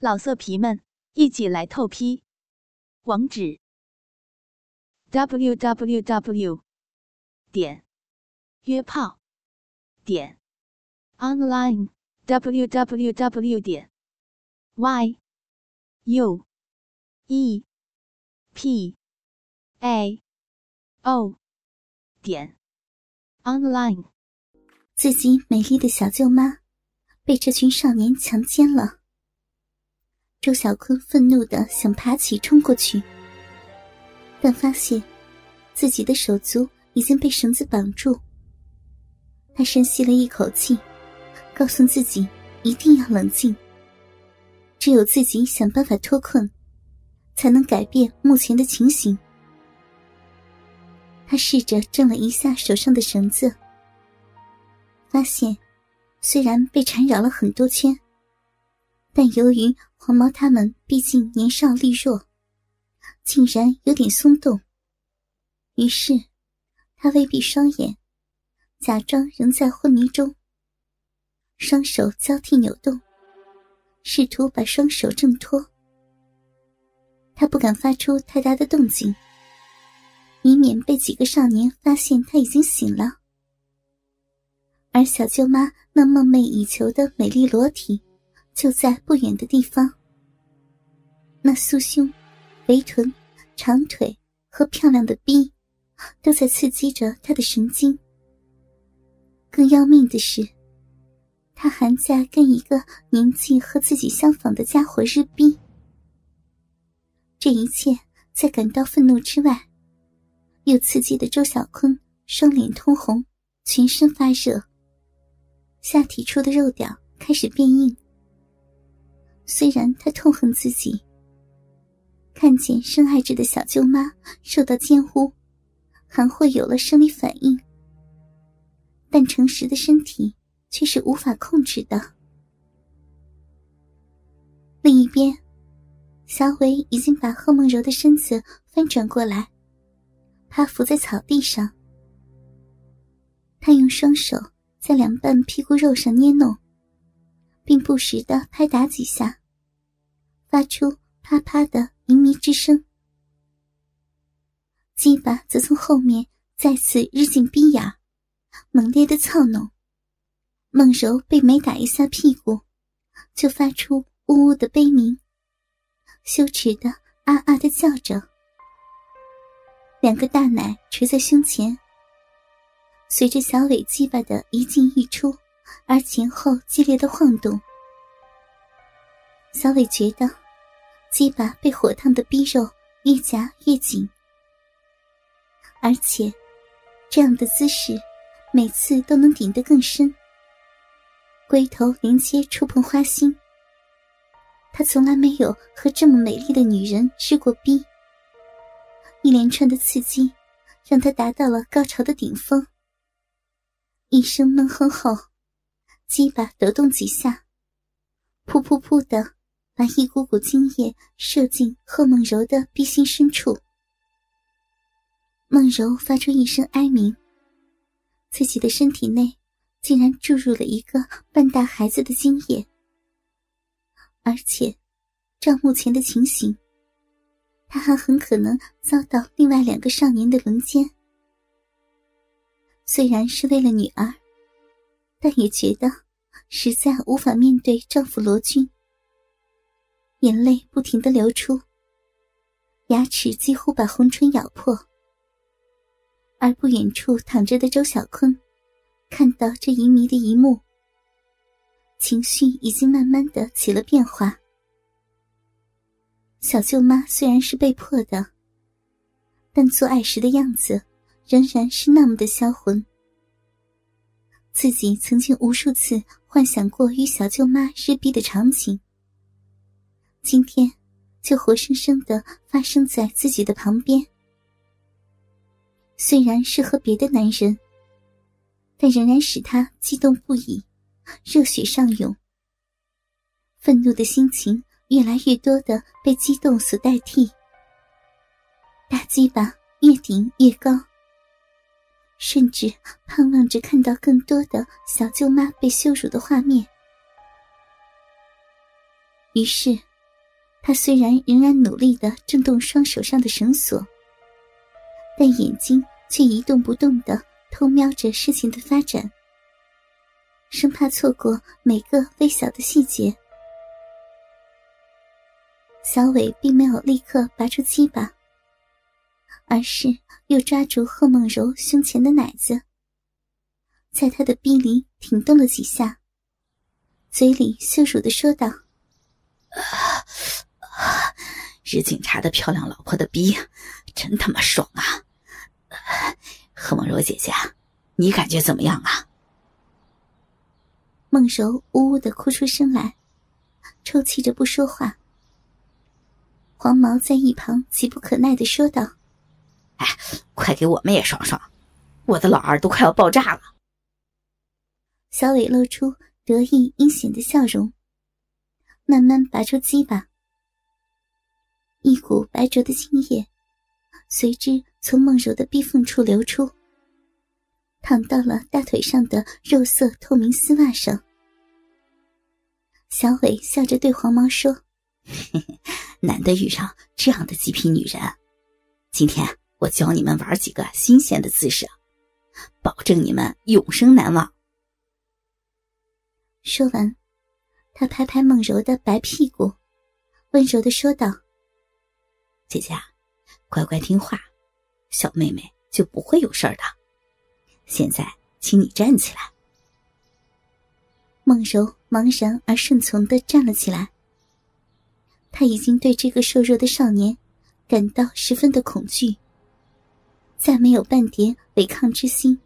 老色皮们，一起来透批！网址：w w w 点约炮点 online w w w 点 y u e p a o 点 online。自己美丽的小舅妈被这群少年强奸了。周小坤愤怒的想爬起冲过去，但发现自己的手足已经被绳子绑住。他深吸了一口气，告诉自己一定要冷静。只有自己想办法脱困，才能改变目前的情形。他试着挣了一下手上的绳子，发现虽然被缠绕了很多圈。但由于黄毛他们毕竟年少力弱，竟然有点松动。于是，他微闭双眼，假装仍在昏迷中，双手交替扭动，试图把双手挣脱。他不敢发出太大的动静，以免被几个少年发现他已经醒了。而小舅妈那梦寐以求的美丽裸体。就在不远的地方，那酥胸、肥臀、长腿和漂亮的臂，都在刺激着他的神经。更要命的是，他还在跟一个年纪和自己相仿的家伙日逼。这一切在感到愤怒之外，又刺激的周小坤双脸通红，全身发热，下体处的肉屌开始变硬。虽然他痛恨自己，看见深爱着的小舅妈受到奸污，还会有了生理反应，但诚实的身体却是无法控制的。另一边，小伟已经把贺梦柔的身子翻转过来，趴伏在草地上。他用双手在两半屁股肉上捏弄。并不时的拍打几下，发出啪啪的靡靡之声。鸡巴则从后面再次日进逼眼，猛烈的操弄。孟柔被每打一下屁股，就发出呜呜的悲鸣，羞耻的啊啊的叫着。两个大奶垂在胸前，随着小尾鸡巴的一进一出。而前后激烈的晃动，小伟觉得鸡巴被火烫的逼肉越夹越紧，而且这样的姿势每次都能顶得更深。龟头连接触碰花心，他从来没有和这么美丽的女人吃过逼，一连串的刺激让他达到了高潮的顶峰。一声闷哼后。鸡巴抖动几下，噗噗噗的，把一股股精液射进贺梦柔的逼心深处。梦柔发出一声哀鸣，自己的身体内竟然注入了一个半大孩子的精液，而且，照目前的情形，他还很可能遭到另外两个少年的轮奸。虽然是为了女儿。但也觉得实在无法面对丈夫罗军，眼泪不停的流出，牙齿几乎把红唇咬破。而不远处躺着的周小坤，看到这淫迷的一幕，情绪已经慢慢的起了变化。小舅妈虽然是被迫的，但做爱时的样子仍然是那么的销魂。自己曾经无数次幻想过与小舅妈日逼的场景，今天就活生生的发生在自己的旁边。虽然是和别的男人，但仍然使他激动不已，热血上涌。愤怒的心情越来越多的被激动所代替，大鸡巴越顶越高。甚至盼望着看到更多的小舅妈被羞辱的画面。于是，他虽然仍然努力的震动双手上的绳索，但眼睛却一动不动的偷瞄着事情的发展，生怕错过每个微小的细节。小伟并没有立刻拔出鸡巴，而是又抓住贺梦柔胸前的奶子，在她的逼里挺动了几下，嘴里羞辱的说道：“啊 日警察的漂亮老婆的逼，真他妈爽啊！何梦柔姐姐，你感觉怎么样啊？”梦柔呜呜的哭出声来，抽泣着不说话。黄毛在一旁急不可耐的说道：“哎，快给我们也爽爽，我的老二都快要爆炸了。”小伟露出得意阴险的笑容，慢慢拔出鸡巴，一股白灼的精液随之从梦柔的逼缝处流出，淌到了大腿上的肉色透明丝袜上。小伟笑着对黄毛说。难得遇上这样的极品女人，今天我教你们玩几个新鲜的姿势，保证你们永生难忘。说完，他拍拍梦柔的白屁股，温柔的说道：“姐姐，乖乖听话，小妹妹就不会有事儿的。现在，请你站起来。”梦柔茫然而顺从的站了起来。他已经对这个瘦弱的少年感到十分的恐惧，再没有半点违抗之心，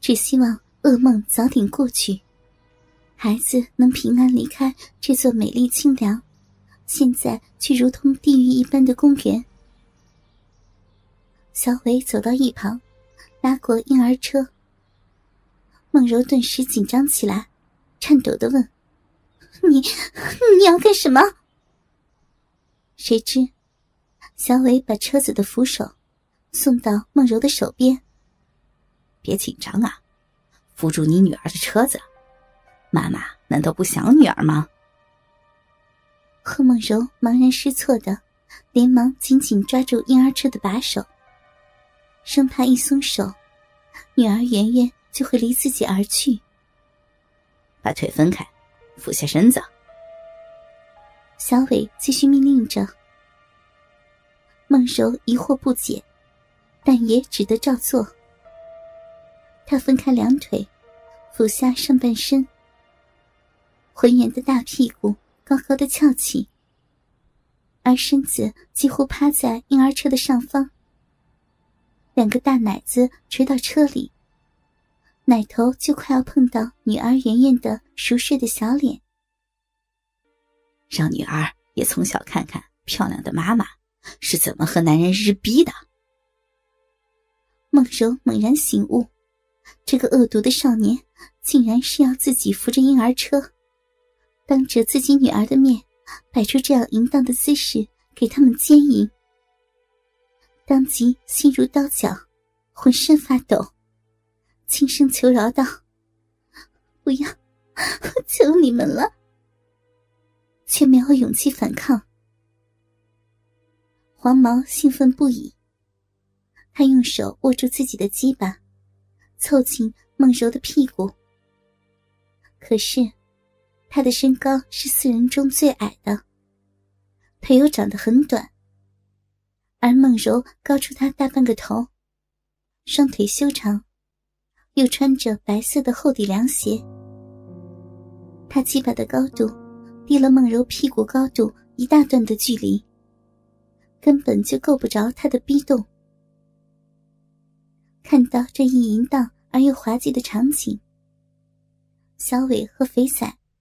只希望噩梦早点过去，孩子能平安离开这座美丽清凉、现在却如同地狱一般的公园。小伟走到一旁，拉过婴儿车，梦柔顿时紧张起来，颤抖的问：“你，你要干什么？”谁知，小伟把车子的扶手送到梦柔的手边。别紧张啊，扶住你女儿的车子。妈妈难道不想女儿吗？贺梦柔茫然失措的，连忙紧紧抓住婴儿车的把手，生怕一松手，女儿圆圆就会离自己而去。把腿分开，俯下身子。小伟继续命令着。梦柔疑惑不解，但也只得照做。他分开两腿，俯下上半身，浑圆的大屁股高高的翘起，而身子几乎趴在婴儿车的上方。两个大奶子垂到车里，奶头就快要碰到女儿圆圆的熟睡的小脸。让女儿也从小看看漂亮的妈妈是怎么和男人日逼的。梦柔猛然醒悟，这个恶毒的少年竟然是要自己扶着婴儿车，当着自己女儿的面摆出这样淫荡的姿势给他们奸淫。当即心如刀绞，浑身发抖，轻声求饶道：“不要，我求你们了。”却没有勇气反抗。黄毛兴奋不已，他用手握住自己的鸡巴，凑近梦柔的屁股。可是，他的身高是四人中最矮的，腿又长得很短，而梦柔高出他大半个头，双腿修长，又穿着白色的厚底凉鞋，他鸡巴的高度。低了梦柔屁股高度一大段的距离，根本就够不着他的逼洞。看到这一淫荡而又滑稽的场景，小伟和肥仔